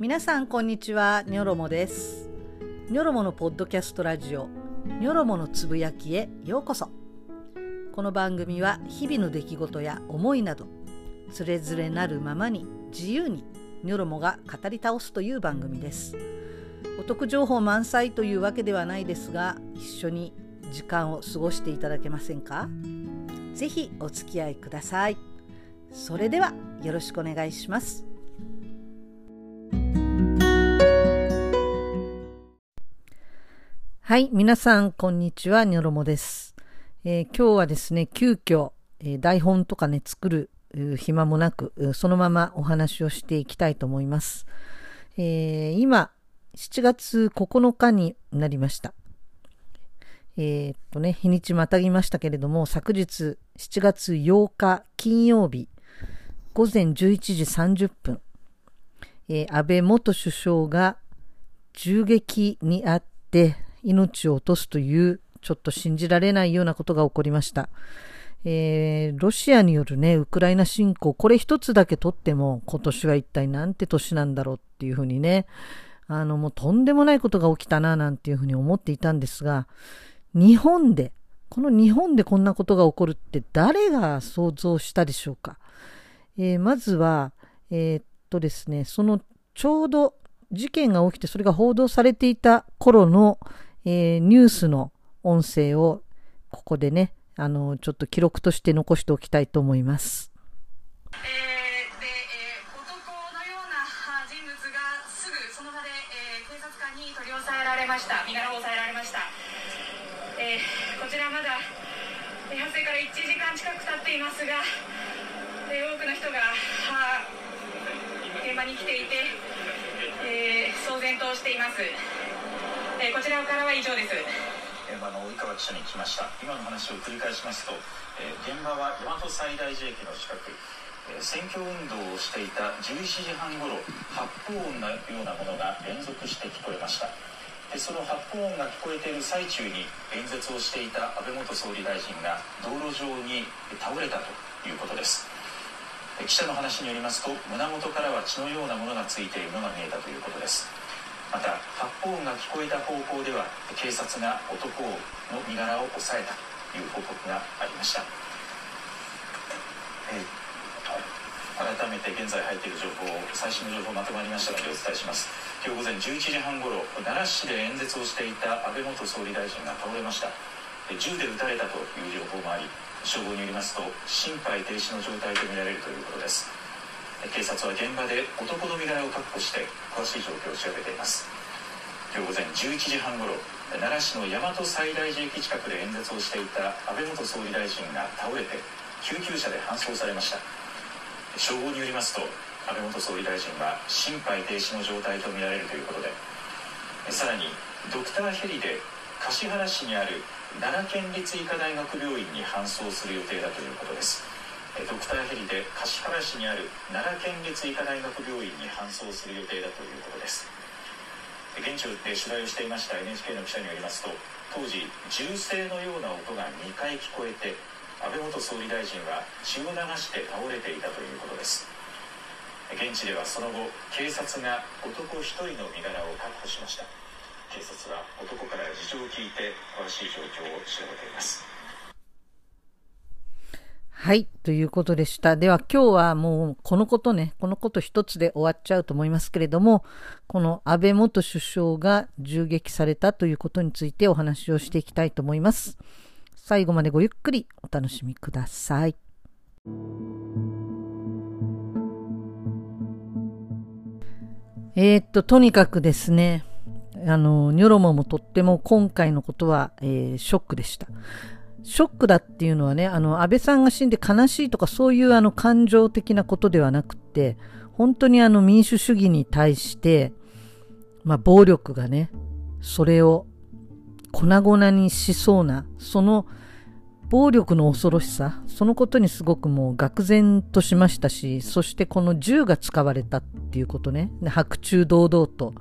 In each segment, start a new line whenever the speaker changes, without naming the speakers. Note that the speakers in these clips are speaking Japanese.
皆さんこんにちは。ニョロモです。ニョロモのポッドキャストラジオ。ニョロモのつぶやきへ。ようこそ。この番組は日々の出来事や思いなどつれづれなるままに自由にニョロモが語り倒すという番組です。お得情報満載というわけではないですが一緒に時間を過ごしていただけませんか？ぜひお付き合いください。それではよろしくお願いします。はい、皆さん、こんにちは、ニョロモです。えー、今日はですね、急遽、えー、台本とかね、作る暇もなく、そのままお話をしていきたいと思います。えー、今、7月9日になりました。えー、っとね、日にちまたぎましたけれども、昨日7月8日金曜日、午前11時30分、え、安倍元首相が銃撃にあって命を落とすというちょっと信じられないようなことが起こりました。えー、ロシアによるね、ウクライナ侵攻、これ一つだけとっても今年は一体なんて年なんだろうっていうふうにね、あのもうとんでもないことが起きたななんていうふうに思っていたんですが、日本で、この日本でこんなことが起こるって誰が想像したでしょうか？えー、まずは、えー、っとですね、そのちょうど事件が起きてそれが報道されていた頃の、えー、ニュースの音声をここでね、あの、ちょっと記録として残しておきたいと思います。えー、で、えー、男のような人物がすぐその場で、えー、警察官に取り押さえられました。身柄を押さえられました。えー、こちらまだ、発生から1時間近く経っていますが、えー、多くの人が現場に来ていて、えー、騒然としています。えー、こちらからは以上です。現場の及川記者に来ました。今の話を繰り返しますと、えー、現場は大和西大寺駅の近く、え、選挙運動をしていた11時半ごろ発砲音のようなものが連続して聞こえました。でその発砲音が聞こえている最中に演説をしていた安倍元総理大臣が道路上に倒れたということです。記者の話によりますと胸元からは血のようなものがついているのが見えたということです。また発砲音が聞こえた方向では警察が男の身柄を押さえたという報告がありました、えー、改めて現在入っている情報最新の情報まとまりましたのでお伝えします。今日午前11時半ごろ奈良市で演説をしていた安倍元総理大臣が倒れました。銃で撃たれたという情報もあり消防によりますと心肺停止の状態とみられるということです。警察は現場で男の身柄を確保して詳しい状況を調べています。今日午前11時半ごろ奈良市の大和西大寺駅近くで演説をしていた安倍元総理大臣が倒れて救急車で搬送されました。消防によりますと安倍元総理大臣は心肺停止の状態とみられるということでさらにドクターヘリで橿原市にある奈良県立医科大学病院に搬送する予定だということです。ドクターヘリで橿原市にある奈良県立医科大学病院に搬送する予定だということです。現地で取材をしていました NHK の記者によりますと当時銃声のような音が2回聞こえて安倍元総理大臣は血を流して倒れていたということです。現地ではその後警察が男1人の身柄を確保しました。警察は男から事情を聞いて詳しい状況を調べています。はい。ということでした。では今日はもうこのことね、このこと一つで終わっちゃうと思いますけれども、この安倍元首相が銃撃されたということについてお話をしていきたいと思います。最後までごゆっくりお楽しみください。えー、っと、とにかくですね、あの、ニョロモもとっても今回のことは、えー、ショックでした。ショックだっていうのはね、あの、安倍さんが死んで悲しいとかそういうあの感情的なことではなくて、本当にあの民主主義に対して、まあ暴力がね、それを粉々にしそうな、その暴力の恐ろしさ、そのことにすごくもう愕然としましたし、そしてこの銃が使われたっていうことね、白昼堂々と、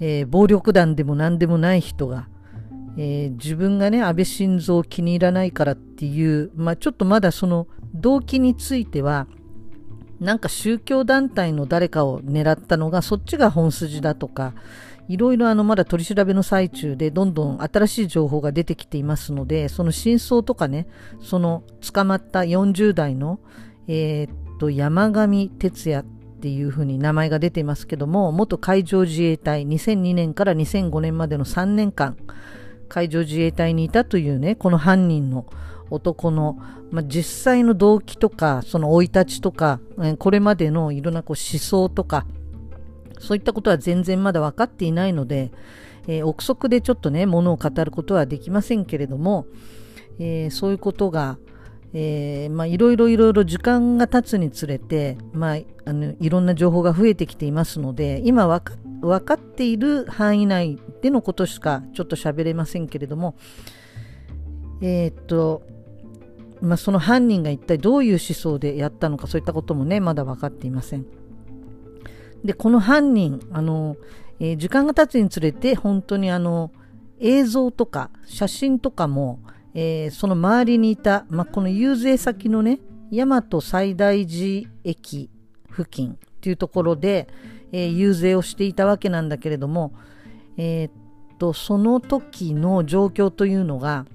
えー、暴力団でも何でもない人が、えー、自分がね、安倍晋三を気に入らないからっていう、まあ、ちょっとまだその動機については、なんか宗教団体の誰かを狙ったのがそっちが本筋だとかいろいろあのまだ取り調べの最中でどんどん新しい情報が出てきていますのでその真相とかねその捕まった40代の、えー、っと山上哲也っていうふうに名前が出ていますけども元海上自衛隊2002年から2005年までの3年間海上自衛隊にいたというねこの犯人の男の、まあ、実際の動機とかその生い立ちとかこれまでのいろんなこう思想とかそういったことは全然まだ分かっていないので、えー、憶測でちょっとねものを語ることはできませんけれども、えー、そういうことがえー、まあいろいろいろいろ時間が経つにつれて、まあ、あのいろんな情報が増えてきていますので今分か分かっている範囲内でのことしかちょっと喋れませんけれどもえー、っとまあ、その犯人が一体どういう思想でやったのかそういったこともねまだ分かっていません。でこの犯人あの、えー、時間が経つにつれて本当にあの映像とか写真とかもえー、その周りにいた、まあ、この遊説先のね、大和西大寺駅付近っていうところで、えー、遊説をしていたわけなんだけれども、えー、っと、その時の状況というのが、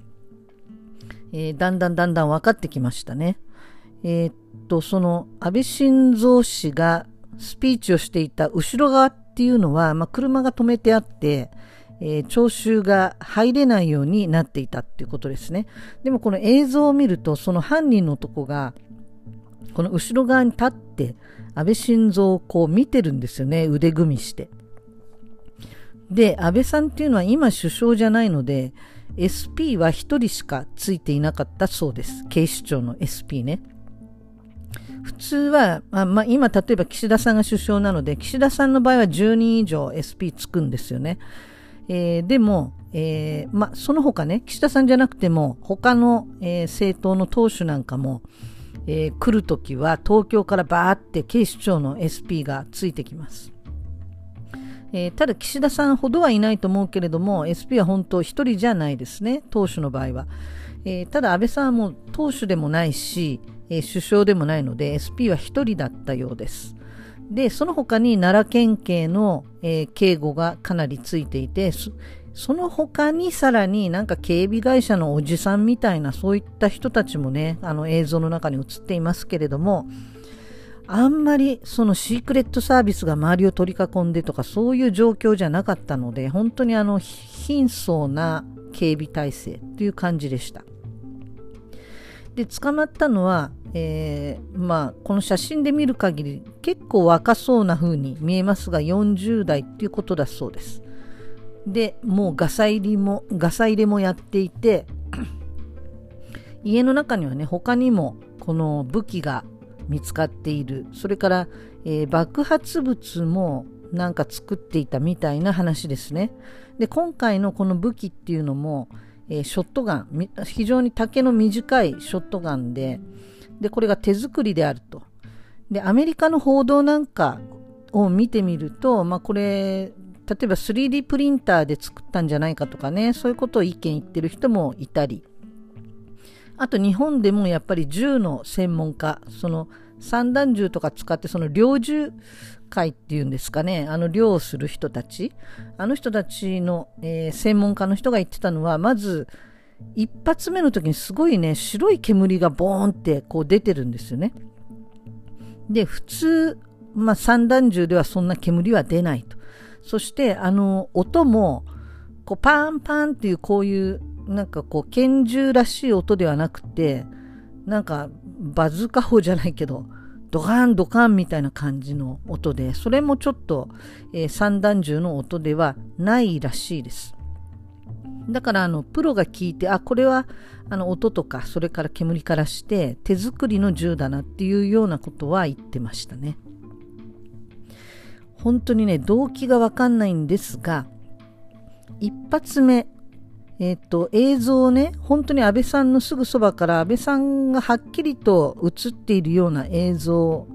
えー、だんだんだんだん分かってきましたね。え、っと、その安倍晋三氏がスピーチをしていた後ろ側っていうのは、まあ、車が止めてあって、えー、聴衆が入れないようになっていたっていうことですね。でもこの映像を見ると、その犯人の男が、この後ろ側に立って、安倍晋三をこう見てるんですよね、腕組みして。で、安倍さんっていうのは今首相じゃないので、SP は1人しかついていなかったそうです。警視庁の SP ね。普通は、あまあ、今例えば岸田さんが首相なので、岸田さんの場合は10人以上 SP つくんですよね。えー、でも、えー、まあ、その他ね、岸田さんじゃなくても、他の、えー、政党の党首なんかも、えー、来るときは東京からバーって警視庁の SP がついてきます。えー、ただ岸田さんほどはいないと思うけれども SP は本当一人じゃないですね党首の場合は、えー、ただ安倍さんはもう党首でもないし、えー、首相でもないので SP は一人だったようですで、その他に奈良県警の、え、警護がかなりついていて、その他にさらになんか警備会社のおじさんみたいなそういった人たちもね、あの映像の中に映っていますけれども、あんまりそのシークレットサービスが周りを取り囲んでとかそういう状況じゃなかったので、本当にあの貧相な警備体制という感じでした。で、捕まったのはえー、まあこの写真で見る限り結構若そうな風に見えますが40代っていうことだそうですでもうガサ入りもガサ入れもやっていて家の中にはね他にもこの武器が見つかっているそれから、えー、爆発物もなんか作っていたみたいな話ですねで今回のこの武器っていうのも、えー、ショットガン非常に丈の短いショットガンで、で、これが手作りであると。で、アメリカの報道なんかを見てみると、まあ、これ、例えば 3D プリンターで作ったんじゃないかとかね、そういうことを意見言ってる人もいたり、あと日本でもやっぱり銃の専門家、その散弾銃とか使ってその猟銃会っていうんですかね、あの猟をする人たち、あの人たちの、えー、専門家の人が言ってたのは、まず一発目の時にすごいね、白い煙がボーンってこう出てるんですよね。で、普通、まあ、散弾銃ではそんな煙は出ないと。そして、あの、音も、こう、パンパンっていうこういう、なんかこう、拳銃らしい音ではなくて、なんか、バズーカ砲じゃないけど、ドカンドカンみたいな感じの音で、それもちょっと、えー、散弾銃の音ではないらしいです。だからあのプロが聞いてあこれはあの音とかそれから煙からして手作りの銃だなっていうようなことは言ってましたね本当にね動機がわかんないんですが一発目えっ、と映像をね本当に安倍さんのすぐそばから安倍さんがはっきりと映っているような映像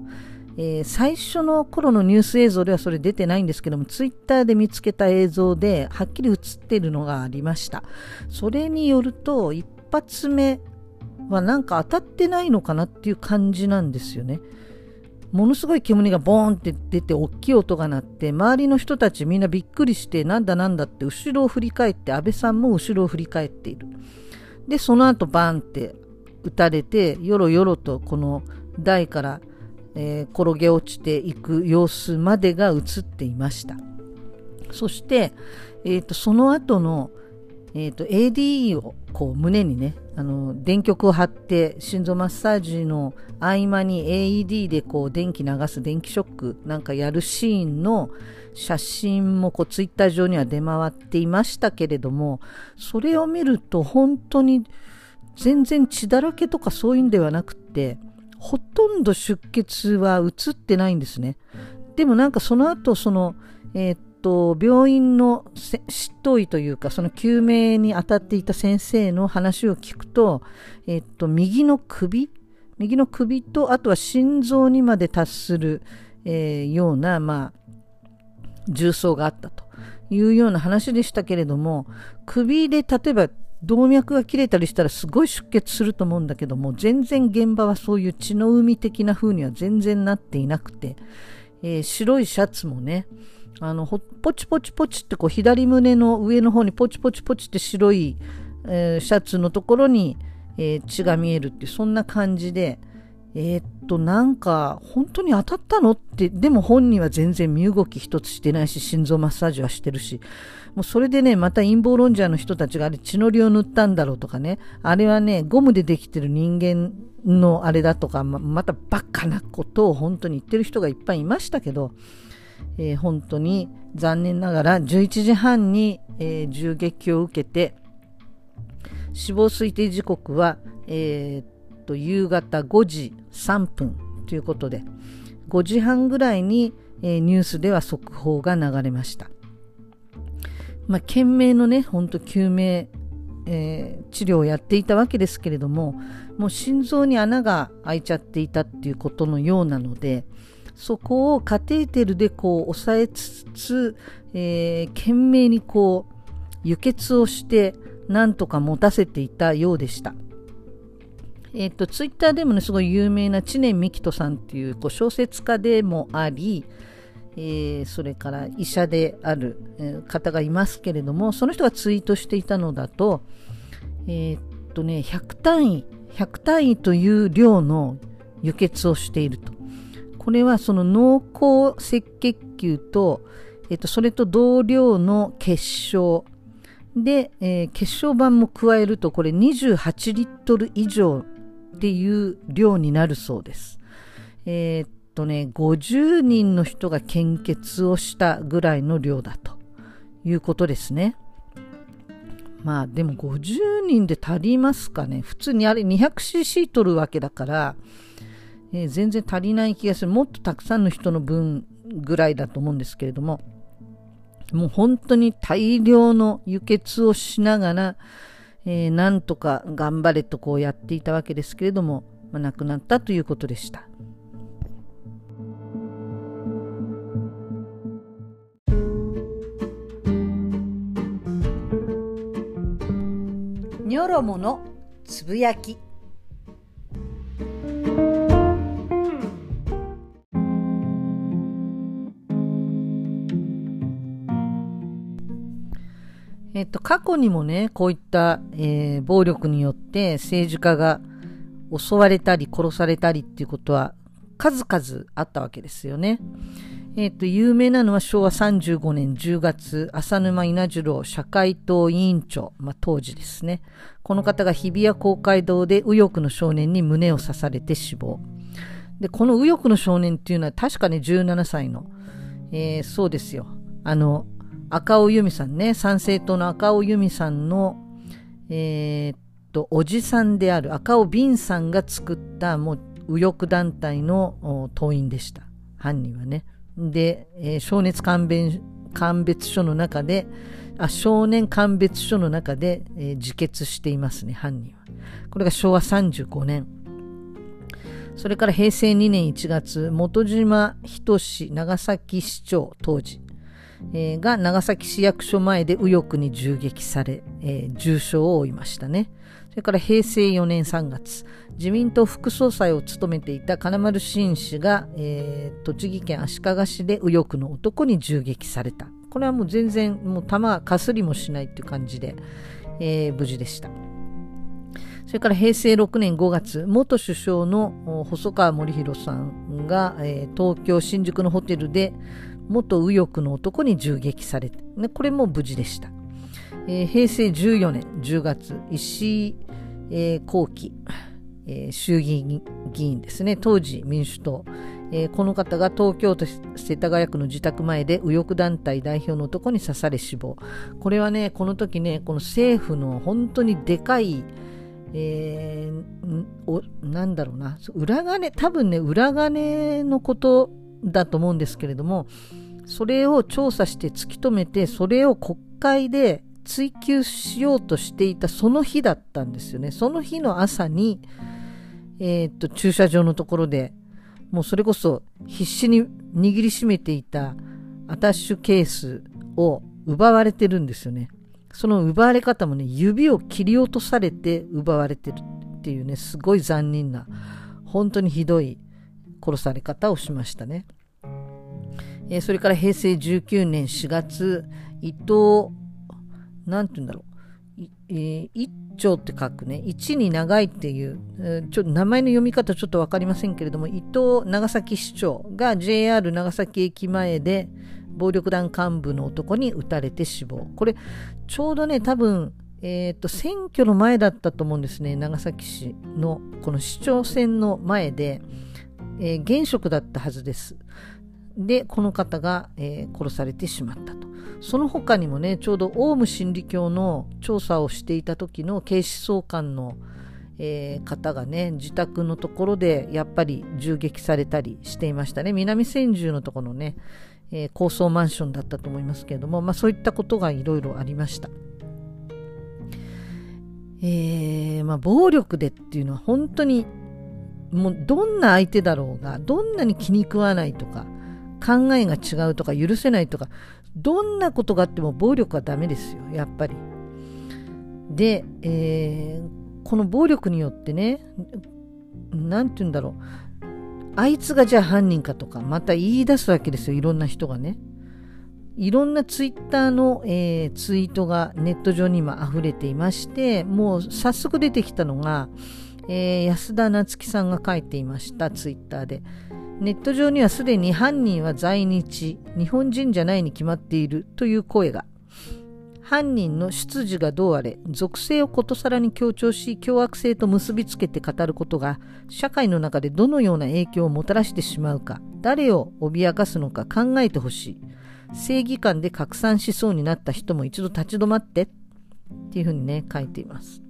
えー、最初の頃のニュース映像ではそれ出てないんですけども、ツイッターで見つけた映像ではっきり映っているのがありました。それによると、一発目はなんか当たってないのかなっていう感じなんですよね。ものすごい煙がボーンって出て大きい音が鳴って周りの人たちみんなびっくりしてなんだなんだって後ろを振り返って安倍さんも後ろを振り返っている。でその後バーンって撃たれてよろよろとこの台から、えー、転げ落ちていく様子までが映っていました。そして、えーと、その後の、えーと、ADE をこう胸にねあの電極を貼って心臓マッサージの合間に AED でこう電気流す電気ショックなんかやるシーンの写真もこうツイッター上には出回っていましたけれどもそれを見ると本当に全然血だらけとかそういうんではなくてほとんど出血は映ってないんですね。でもなんかその後そのえー、と、病院の執刀医というか、その救命に当たっていた先生の話を聞くと、えっと、右の首右の首と、あとは心臓にまで達する、えー、ような、まあ、重曹があったと。いうような話でしたけれども、首で例えば動脈が切れたりしたらすごい出血すると思うんだけども、全然現場はそういう血の海的な風には全然なっていなくて、えー、白いシャツもね、あの、ポチポチポチってこう左胸の上の方にポチポチポチって白い、えー、シャツのところに、えー、血が見えるってそんな感じで、えー、っと、なんか、本当に当たったのって、でも本人は全然身動き一つしてないし、心臓マッサージはしてるし、もうそれでね、また陰謀論者の人たちがあれ血のりを塗ったんだろうとかね、あれはね、ゴムでできてる人間のあれだとか、ままたバカなことを本当に言ってる人がいっぱいいましたけど、えー、本当に残念ながら11時半に、えー、銃撃を受けて死亡推定時刻は、えー、と夕方5時3分ということで5時半ぐらいに、えー、ニュースでは速報が流れました。まあ、懸命のね、本当救命、えー、治療をやっていたわけですけれども、もう心臓に穴が開いちゃっていたっていうことのようなので、そこをカテーテルでこう押さえつつ、えー、懸命にこう輸血をしてなんとか持たせていたようでした。えっ、ー、と、ツイッターでもね、すごい有名な知念幹人さんっていうこう小説家でもあり、えー、それから医者である、え方がいますけれども、その人がツイートしていたのだと、えっとね、100単位、100単位という量の輸血をしていると。これはその濃厚赤血球と、えっと、それと同量の結晶で、えー、結晶板も加えるとこれ28リットル以上っていう量になるそうです。えー、っとね、50人の人が献血をしたぐらいの量だということですね。まあでも50人で足りますかね。普通にあれ 200cc 取るわけだから、えー、全然足りない気がする。もっとたくさんの人の分ぐらいだと思うんですけれども、もう本当に大量の輸血をしながら、えー、なんとか頑張れとこうやっていたわけですけれども、まあ、亡くなったということでした。ニョロモのつぶやきえっと、過去にもね、こういった、えー、暴力によって政治家が襲われたり殺されたりっていうことは数々あったわけですよね。えっと、有名なのは昭和35年10月、浅沼稲次郎社会党委員長、まあ、当時ですね。この方が日比谷公会堂で右翼の少年に胸を刺されて死亡。で、この右翼の少年っていうのは確かね17歳の、えー、そうですよ。あの、赤尾由美さんね、参政党の赤尾由美さんの、えー、っと、おじさんである赤尾敏さんが作ったもう右翼団体の党員でした。犯人はね。で、えー、少年鑑別鑑別書の中で、あ少年鑑別書の中で、えー、自決していますね、犯人は。これが昭和35年。それから平成2年1月、本島仁長崎市長当時、えー、が長崎市役所前で右翼に銃撃され、えー、重傷を負いましたね。それから平成4年3月、自民党副総裁を務めていた金丸信氏が、えー、栃木県足利市で右翼の男に銃撃された。これはもう全然、もう弾かすりもしないっていう感じで、えー、無事でした。それから平成6年5月、元首相の細川森弘さんが、えー、東京新宿のホテルで元右翼の男に銃撃されて、ね、これも無事でした。えー、平成14年10月、石井、えー、後期、えー、衆議院議員ですね、当時民主党、えー、この方が東京都世田谷区の自宅前で右翼団体代表の男に刺され死亡。これはね、この時ね、この政府の本当にでかい、えー、おなんだろうな、裏金、多分ね、裏金のことだと思うんですけれども、それを調査して突き止めて、それを国会で追及しようとしていたその日だったんですよね。その日の朝に、えー、っと、駐車場のところで、もうそれこそ必死に握りしめていたアタッシュケースを奪われてるんですよね。その奪われ方もね、指を切り落とされて奪われてるっていうね、すごい残忍な、本当にひどい殺され方をしましたね。えー、それから平成19年4月、伊藤、なんて言うんだろう、一丁って書くね、一に長いっていう、えー、ちょ名前の読み方ちょっとわかりませんけれども、伊藤長崎市長が JR 長崎駅前で暴力団幹部の男に撃たれて死亡。これ、ちょうどね、多分、え、ー、と、選挙の前だったと思うんですね、長崎市の、この市長選の前で、えー、現職だったはずです。で、この方が、えー、殺されてしまったと。その他にもね、ちょうどオウム真理教の調査をしていた時の警視総監の、えー、方がね、自宅のところでやっぱり銃撃されたりしていましたね。南千住のところのね、えー、高層マンションだったと思いますけれども、まあそういったことがいろいろありました。えー、まあ暴力でっていうのは本当にもうどんな相手だろうが、どんなに気に食わないとか、考えが違うとか許せないとか、どんなことがあっても暴力はダメですよ、やっぱり。で、えー、この暴力によってね、なんて言うんだろう。あいつがじゃあ犯人かとか、また言い出すわけですよ、いろんな人がね。いろんなツイッターの、えー、ツイートがネット上に今溢れていまして、もう早速出てきたのが、えー、安田夏樹さんが書いていました、ツイッターで。ネット上にはすでに犯人は在日、日本人じゃないに決まっているという声が。犯人の出自がどうあれ、属性をことさらに強調し、凶悪性と結びつけて語ることが、社会の中でどのような影響をもたらしてしまうか、誰を脅かすのか考えてほしい。正義感で拡散しそうになった人も一度立ち止まって、っていうふうにね、書いています。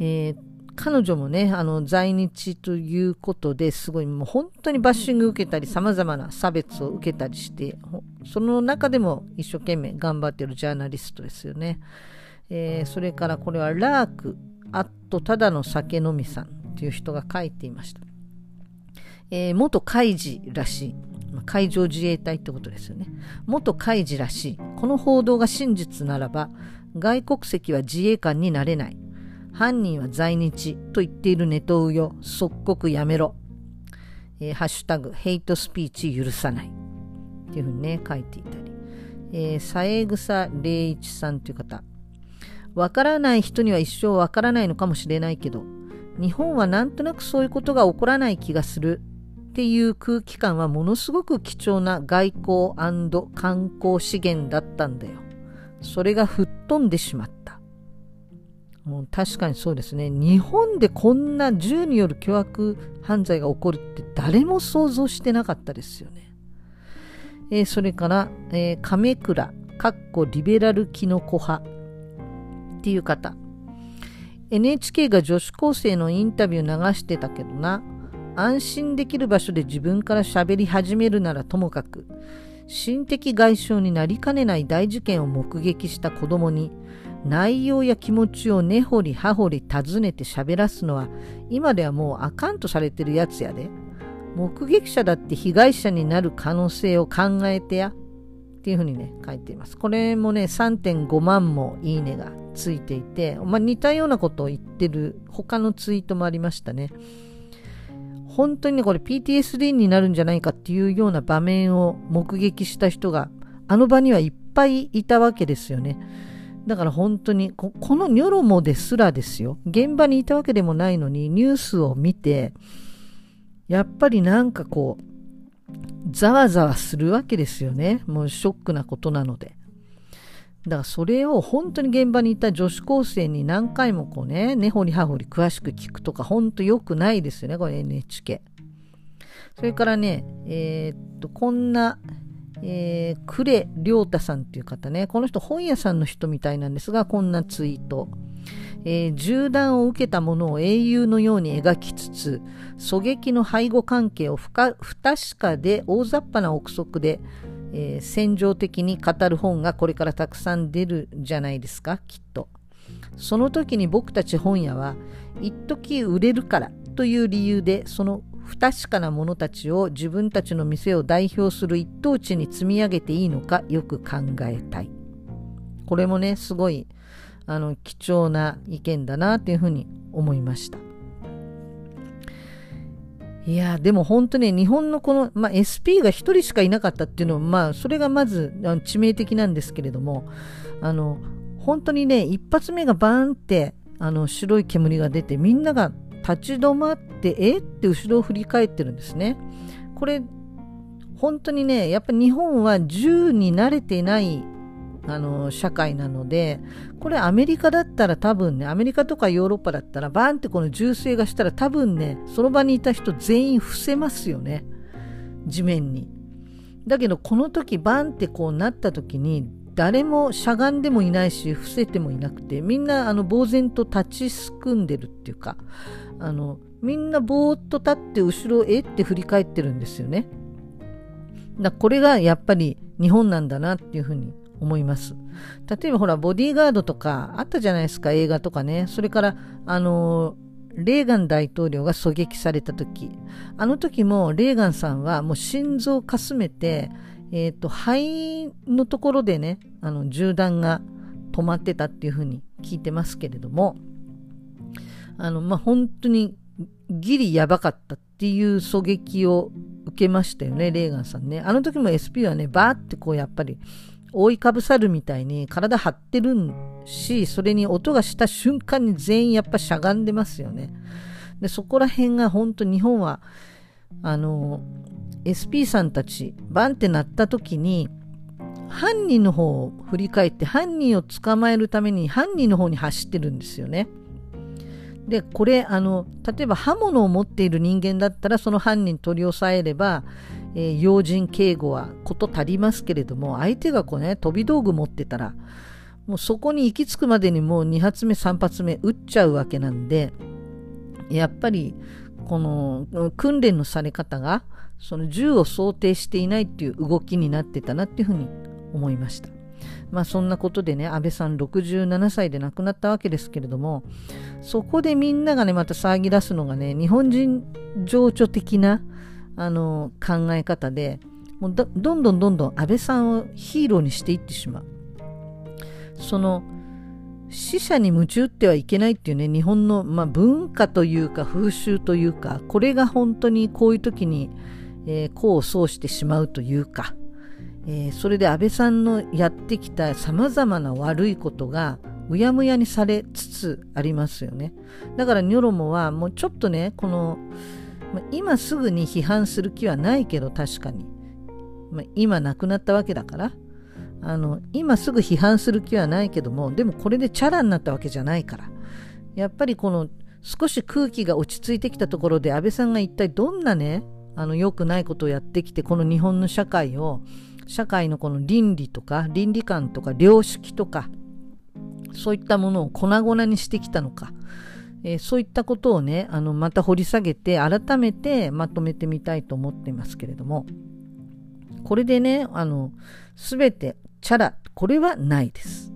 えー、彼女もね、あの、在日ということですごい、もう本当にバッシング受けたり、様々な差別を受けたりして、その中でも一生懸命頑張ってるジャーナリストですよね。えー、それからこれはラーク、アットただの酒飲みさんという人が書いていました。えー、元海事らしい。海上自衛隊ってことですよね。元海事らしい。この報道が真実ならば、外国籍は自衛官になれない。犯人は在日と言っているネトウヨ、即刻やめろ。えー、ハッシュタグ、ヘイトスピーチ許さない。っていうふうにね、書いていたり。えー、三枝草礼一さんという方。わからない人には一生わからないのかもしれないけど、日本はなんとなくそういうことが起こらない気がするっていう空気感はものすごく貴重な外交観光資源だったんだよ。それが吹っ飛んでしまった。もう確かにそうですね。日本でこんな銃による凶悪犯罪が起こるって誰も想像してなかったですよね。えー、それから、えー、亀倉、かっこリベラルキノコ派っていう方。NHK が女子高生のインタビュー流してたけどな。安心できる場所で自分から喋り始めるならともかく、心的外傷になりかねない大事件を目撃した子供に、内容や気持ちを根掘り葉掘り尋ねて喋らすのは今ではもうあかんとされてるやつやで。目撃者だって被害者になる可能性を考えてや。っていうふうにね、書いています。これもね、3.5万もいいねがついていて、まあ、似たようなことを言ってる他のツイートもありましたね。本当にね、これ PTSD になるんじゃないかっていうような場面を目撃した人が、あの場にはいっぱいいたわけですよね。だから本当にこ、このニョロモですらですよ。現場にいたわけでもないのに、ニュースを見て、やっぱりなんかこう、ざわざわするわけですよね。もうショックなことなので。だからそれを本当に現場にいた女子高生に何回もこうね、根掘り葉掘り詳しく聞くとか、本当良くないですよね、これ NHK。それからね、えー、っと、こんな、えー、呉良太さんっていう方ね、この人本屋さんの人みたいなんですが、こんなツイート。えー、銃弾を受けたものを英雄のように描きつつ、狙撃の背後関係を不確かで大雑把な憶測で、えー、戦場的に語る本がこれからたくさん出るじゃないですか、きっと。その時に僕たち本屋は、一時売れるからという理由で、その不確かな者たちを自分たちの店を代表する一等地に積み上げていいのかよく考えたい。これもね、すごいあの貴重な意見だなというふうに思いました。いやでも本当ね、日本のこの、まあ、SP が1人しかいなかったっていうのは、まあ、それがまず致命的なんですけれども、あの、本当にね、一発目がバーンって、あの、白い煙が出て、みんなが立ち止まって、え？って後ろを振り返ってるんですね。これ、本当にね、やっぱ日本は銃に慣れていないあの社会なのでこれアメリカだったら多分ねアメリカとかヨーロッパだったらバーンってこの銃声がしたら多分ねその場にいた人全員伏せますよね。地面に。だけどこの時バンってこうなった時に誰もしゃがんでもいないし伏せてもいなくてみんなあの呆然と立ちすくんでるっていうかあのみんなぼーっと立って後ろへって振り返ってるんですよねだこれがやっぱり日本なんだなっていうふうに思います。例えばほら、ボディーガードとかあったじゃないですか、映画とかね。それから、あのレーガン大統領が狙撃された時。あの時もレーガンさんはもう心臓かすめて、えっ、ー、と、肺のところでね、あの、銃弾が止まってたっていうふうに聞いてますけれども、あの、まあ、本当にギリやばかったっていう狙撃を受けましたよね、レーガンさんね。あの時も SP はね、バーってこうやっぱり覆いかぶさるみたいに体張ってるし、それに音がした瞬間に全員やっぱしゃがんでますよね。で、そこら辺が本当日本は、あの、SP さんたち、バンってなった時に、犯人の方を振り返って犯人を捕まえるために犯人の方に走ってるんですよね。で、これ、あの、例えば刃物を持っている人間だったらその犯人取り押さえれば、えー、要人警護はこと足りますけれども、相手がこうね、飛び道具持ってたら、もうそこに行き着くまでにもう2発目、3発目撃っちゃうわけなんで、やっぱり、この訓練のされ方が、その銃を想定していないっていう動きになってたなっていうふうに思いました。まあそんなことでね、安倍さん67歳で亡くなったわけですけれども、そこでみんながね、また騒ぎ出すのがね、日本人情緒的な、あの考え方でもうどんどんどんどん安倍さんをヒーローにしていってしまうその死者に夢中ってはいけないっていうね日本の、まあ、文化というか風習というかこれが本当にこういう時に、えー、功を奏してしまうというか、えー、それで安倍さんのやってきたさまざまな悪いことがうやむやにされつつありますよね。だからニョロモはもうちょっとねこのま、今すぐに批判する気はないけど確かに、まあ、今亡くなったわけだからあの今すぐ批判する気はないけどもでもこれでチャラになったわけじゃないから。やっぱりこの少し空気が落ち着いてきたところで安倍さんが一体どんなねあの良くないことをやってきてこの日本の社会を社会のこの倫理とか倫理観とか良識とかそういったものを粉々にしてきたのかえー、そういったことをね、あの、また掘り下げて、改めてまとめてみたいと思っていますけれども、これでね、あの、すべてチャラ、これはないです。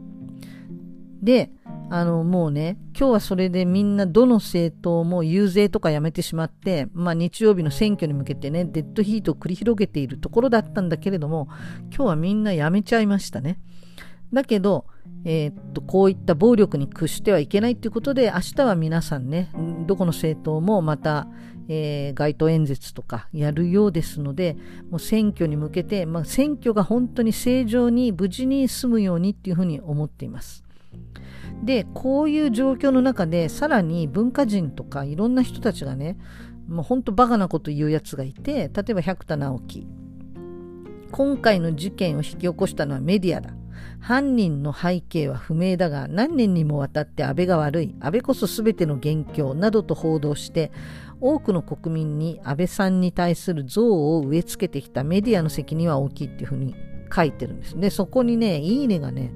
で、あの、もうね、今日はそれでみんなどの政党も遊説とかやめてしまって、まあ日曜日の選挙に向けてね、デッドヒートを繰り広げているところだったんだけれども、今日はみんなやめちゃいましたね。だけど、えー、っと、こういった暴力に屈してはいけないということで、明日は皆さんね、どこの政党もまた、えー、街頭演説とかやるようですので、もう選挙に向けて、まあ、選挙が本当に正常に無事に済むようにっていうふうに思っています。で、こういう状況の中で、さらに文化人とかいろんな人たちがね、もう本当バカなこと言うやつがいて、例えば百田直樹。今回の事件を引き起こしたのはメディアだ。犯人の背景は不明だが何年にもわたって安倍が悪い安倍こそ全ての元凶などと報道して多くの国民に安倍さんに対する憎悪を植え付けてきたメディアの責任は大きいっていうふうに書いてるんです。で、そこにね、いいねがね、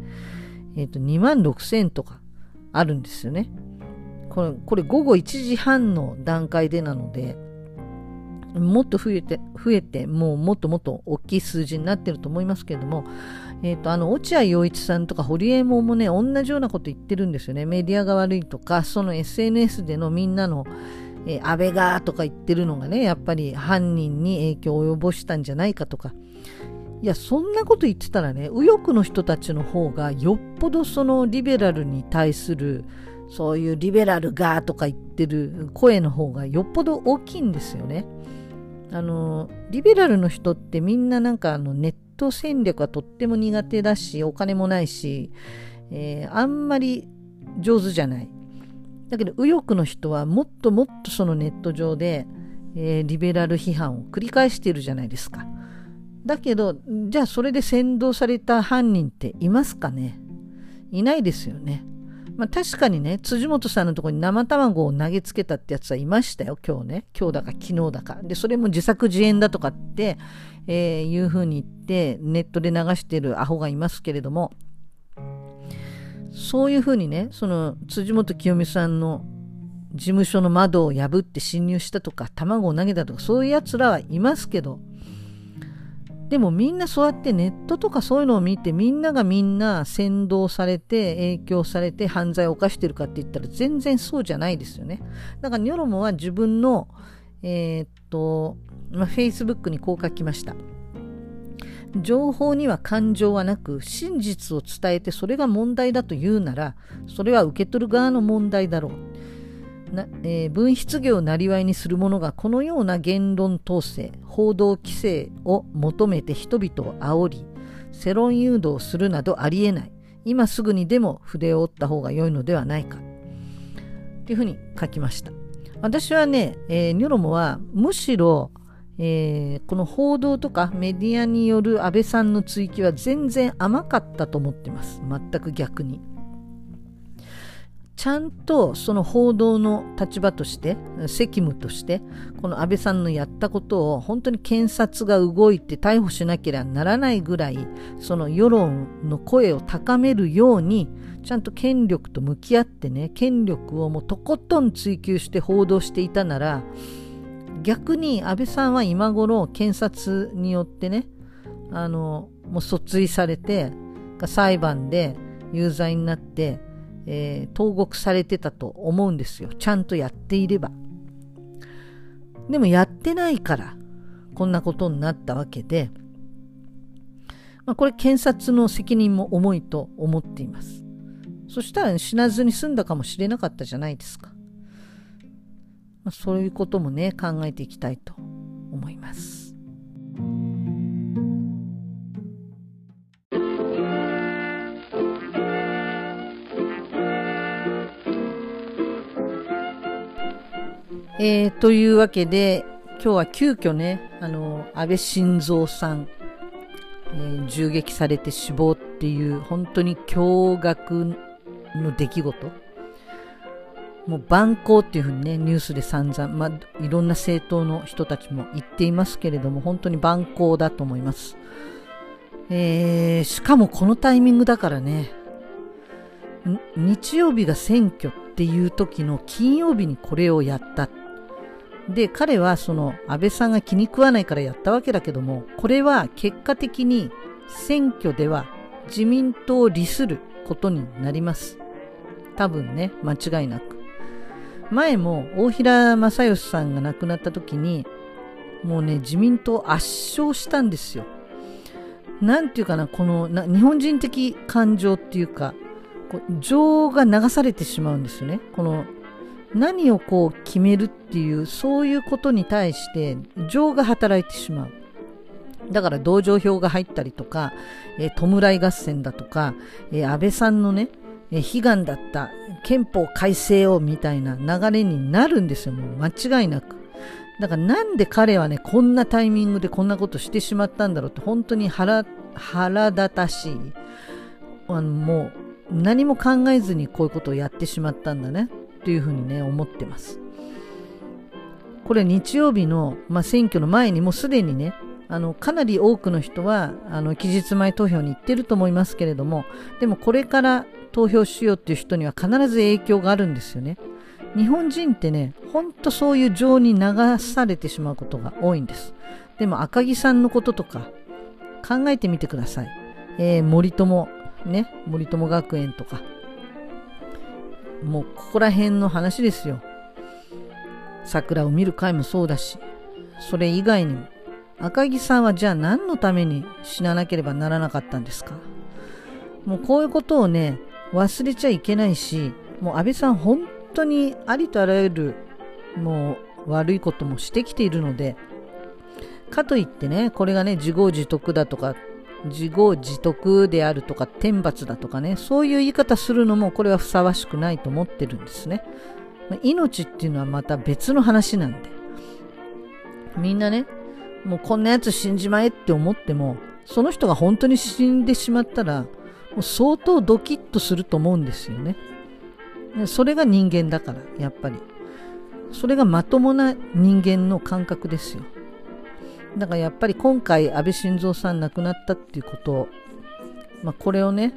えっ、ー、と、2万6千とかあるんですよね。これ、これ午後1時半の段階でなので、もっと増えて、増えて、もうもっともっと大きい数字になってると思いますけれども、えっ、ー、と、あの、落合陽一さんとか堀江門もね、同じようなこと言ってるんですよね。メディアが悪いとか、その SNS でのみんなの、えー、安倍がとか言ってるのがね、やっぱり犯人に影響を及ぼしたんじゃないかとか。いや、そんなこと言ってたらね、右翼の人たちの方がよっぽどそのリベラルに対する、そういうリベラルがとか言ってる声の方がよっぽど大きいんですよね。あの、リベラルの人ってみんななんかあのネット戦略はとっても苦手だし、お金もないし、えー、あんまり上手じゃない。だけど右翼の人はもっともっとそのネット上で、えー、リベラル批判を繰り返しているじゃないですか。だけど、じゃあそれで扇動された犯人っていますかね？いないですよね。まあ、確かにね、辻元さんのところに生卵を投げつけたってやつはいましたよ、今日ね。今日だか昨日だか。で、それも自作自演だとかって、えー、いうふうに言って、ネットで流してるアホがいますけれども、そういうふうにね、その辻元清美さんの事務所の窓を破って侵入したとか、卵を投げたとか、そういうやつらはいますけど、でもみんなそうやってネットとかそういうのを見てみんながみんな扇動されて影響されて犯罪を犯してるかって言ったら全然そうじゃないですよね。だからニョロモは自分の、えー、っと、まあ、Facebook にこう書きました。情報には感情はなく真実を伝えてそれが問題だと言うならそれは受け取る側の問題だろう。なえー、分質業をなりわいにする者がこのような言論統制報道規制を求めて人々を煽り世論誘導するなどありえない。今すぐにでも筆を折った方が良いのではないか。というふうに書きました。私はね、えー、ニョロモはむしろ、えー、この報道とかメディアによる安倍さんの追及は全然甘かったと思ってます。全く逆に。ちゃんとその報道の立場として責務としてこの安倍さんのやったことを本当に検察が動いて逮捕しなければならないぐらいその世論の声を高めるようにちゃんと権力と向き合ってね権力をもうとことん追求して報道していたなら逆に安倍さんは今頃検察によってねあのもう訴追されて裁判で有罪になってえー、投獄されてたと思うんですよ。ちゃんとやっていれば。でもやってないから、こんなことになったわけで、まあ、これ検察の責任も重いと思っています。そしたら死なずに済んだかもしれなかったじゃないですか。まあ、そういうこともね、考えていきたいと思います。えー、というわけで、今日は急遽ね、あの、安倍晋三さん、えー、銃撃されて死亡っていう、本当に驚愕の出来事。もう蛮行っていうふうにね、ニュースで散々、まあ、いろんな政党の人たちも言っていますけれども、本当に蛮行だと思います。えー、しかもこのタイミングだからね、日曜日が選挙っていう時の金曜日にこれをやったで、彼はその安倍さんが気に食わないからやったわけだけども、これは結果的に選挙では自民党を利することになります。多分ね、間違いなく。前も大平正義さんが亡くなった時に、もうね、自民党圧勝したんですよ。なんていうかな、このな日本人的感情っていうか、情が流されてしまうんですよね。この何をこう決めるっていうそういうことに対して情が働いてしまう。だから同情票が入ったりとか、えー、弔い合戦だとか、えー、安倍さんのね、えー、悲願だった憲法改正をみたいな流れになるんですよ。もう間違いなく。だからなんで彼はね、こんなタイミングでこんなことしてしまったんだろうって本当に腹、腹立たしい。あのもう何も考えずにこういうことをやってしまったんだねというふうにね思ってます。これ日曜日の、まあ、選挙の前にもうすでにねあのかなり多くの人はあの期日前投票に行ってると思いますけれどもでもこれから投票しようっていう人には必ず影響があるんですよね。日本人ってね、ほんとそういう情に流されてしまうことが多いんです。でも赤木さんのこととか考えてみてください。えー、森友ね、森友学園とか、もうここら辺の話ですよ。桜を見る会もそうだし、それ以外にも、赤木さんはじゃあ何のために死ななければならなかったんですか？もうこういうことをね、忘れちゃいけないし、もう安倍さん本当にありとあらゆるもう悪いこともしてきているので、かといってね、これがね、自業自得だとか自業自得であるとか天罰だとかねそういう言い方するのもこれはふさわしくないと思ってるんですね。命っていうのはまた別の話なんで。みんなねもうこんなやつ死んじまえって思ってもその人が本当に死んでしまったらもう相当ドキッとすると思うんですよね。それが人間だからやっぱり。それがまともな人間の感覚ですよ。だからやっぱり今回安倍晋三さん亡くなったっていうこと、まあ、これをね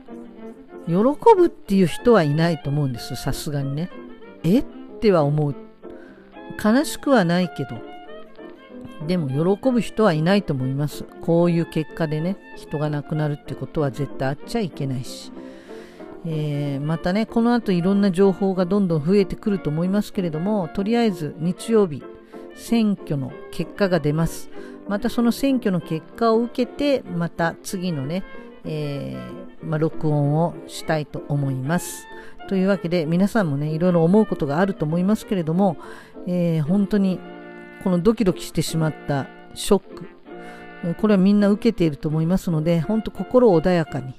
喜ぶっていう人はいないと思うんですさすがにね。えっては思う。悲しくはないけど。でも喜ぶ人はいないと思います。こういう結果でね人が亡くなるってことは絶対あっちゃいけないし、えー、またねこの後いろんな情報がどんどん増えてくると思いますけれどもとりあえず日曜日選挙の結果が出ます。またその選挙の結果を受けてまた次のね、えー、まあ、録音をしたいと思います。というわけで皆さんもねいろいろ思うことがあると思いますけれども、えー、本当にこのドキドキしてしまったショックこれはみんな受けていると思いますので本当心穏やかに、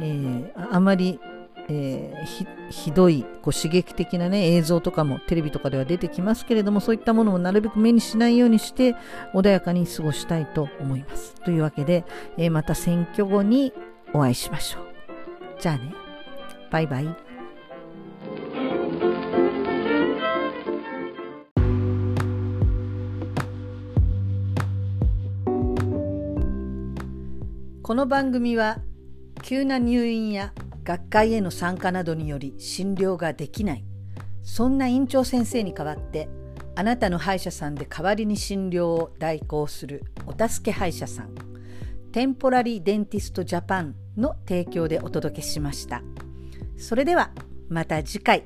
えー、あまりえー、ひどいこう刺激的な、ね、映像とかもテレビとかでは出てきますけれどもそういったものもなるべく目にしないようにして穏やかに過ごしたいと思います。というわけで、えー、また選挙後にお会いしましょう。じゃあねバイバイ。この番組は急な入院や学会への参加などにより診療ができない。そんな院長先生に代わってあなたの歯医者さんで代わりに診療を代行するお助け歯医者さんテンポラリーデンティストジャパンの提供でお届けしました。それではまた次回。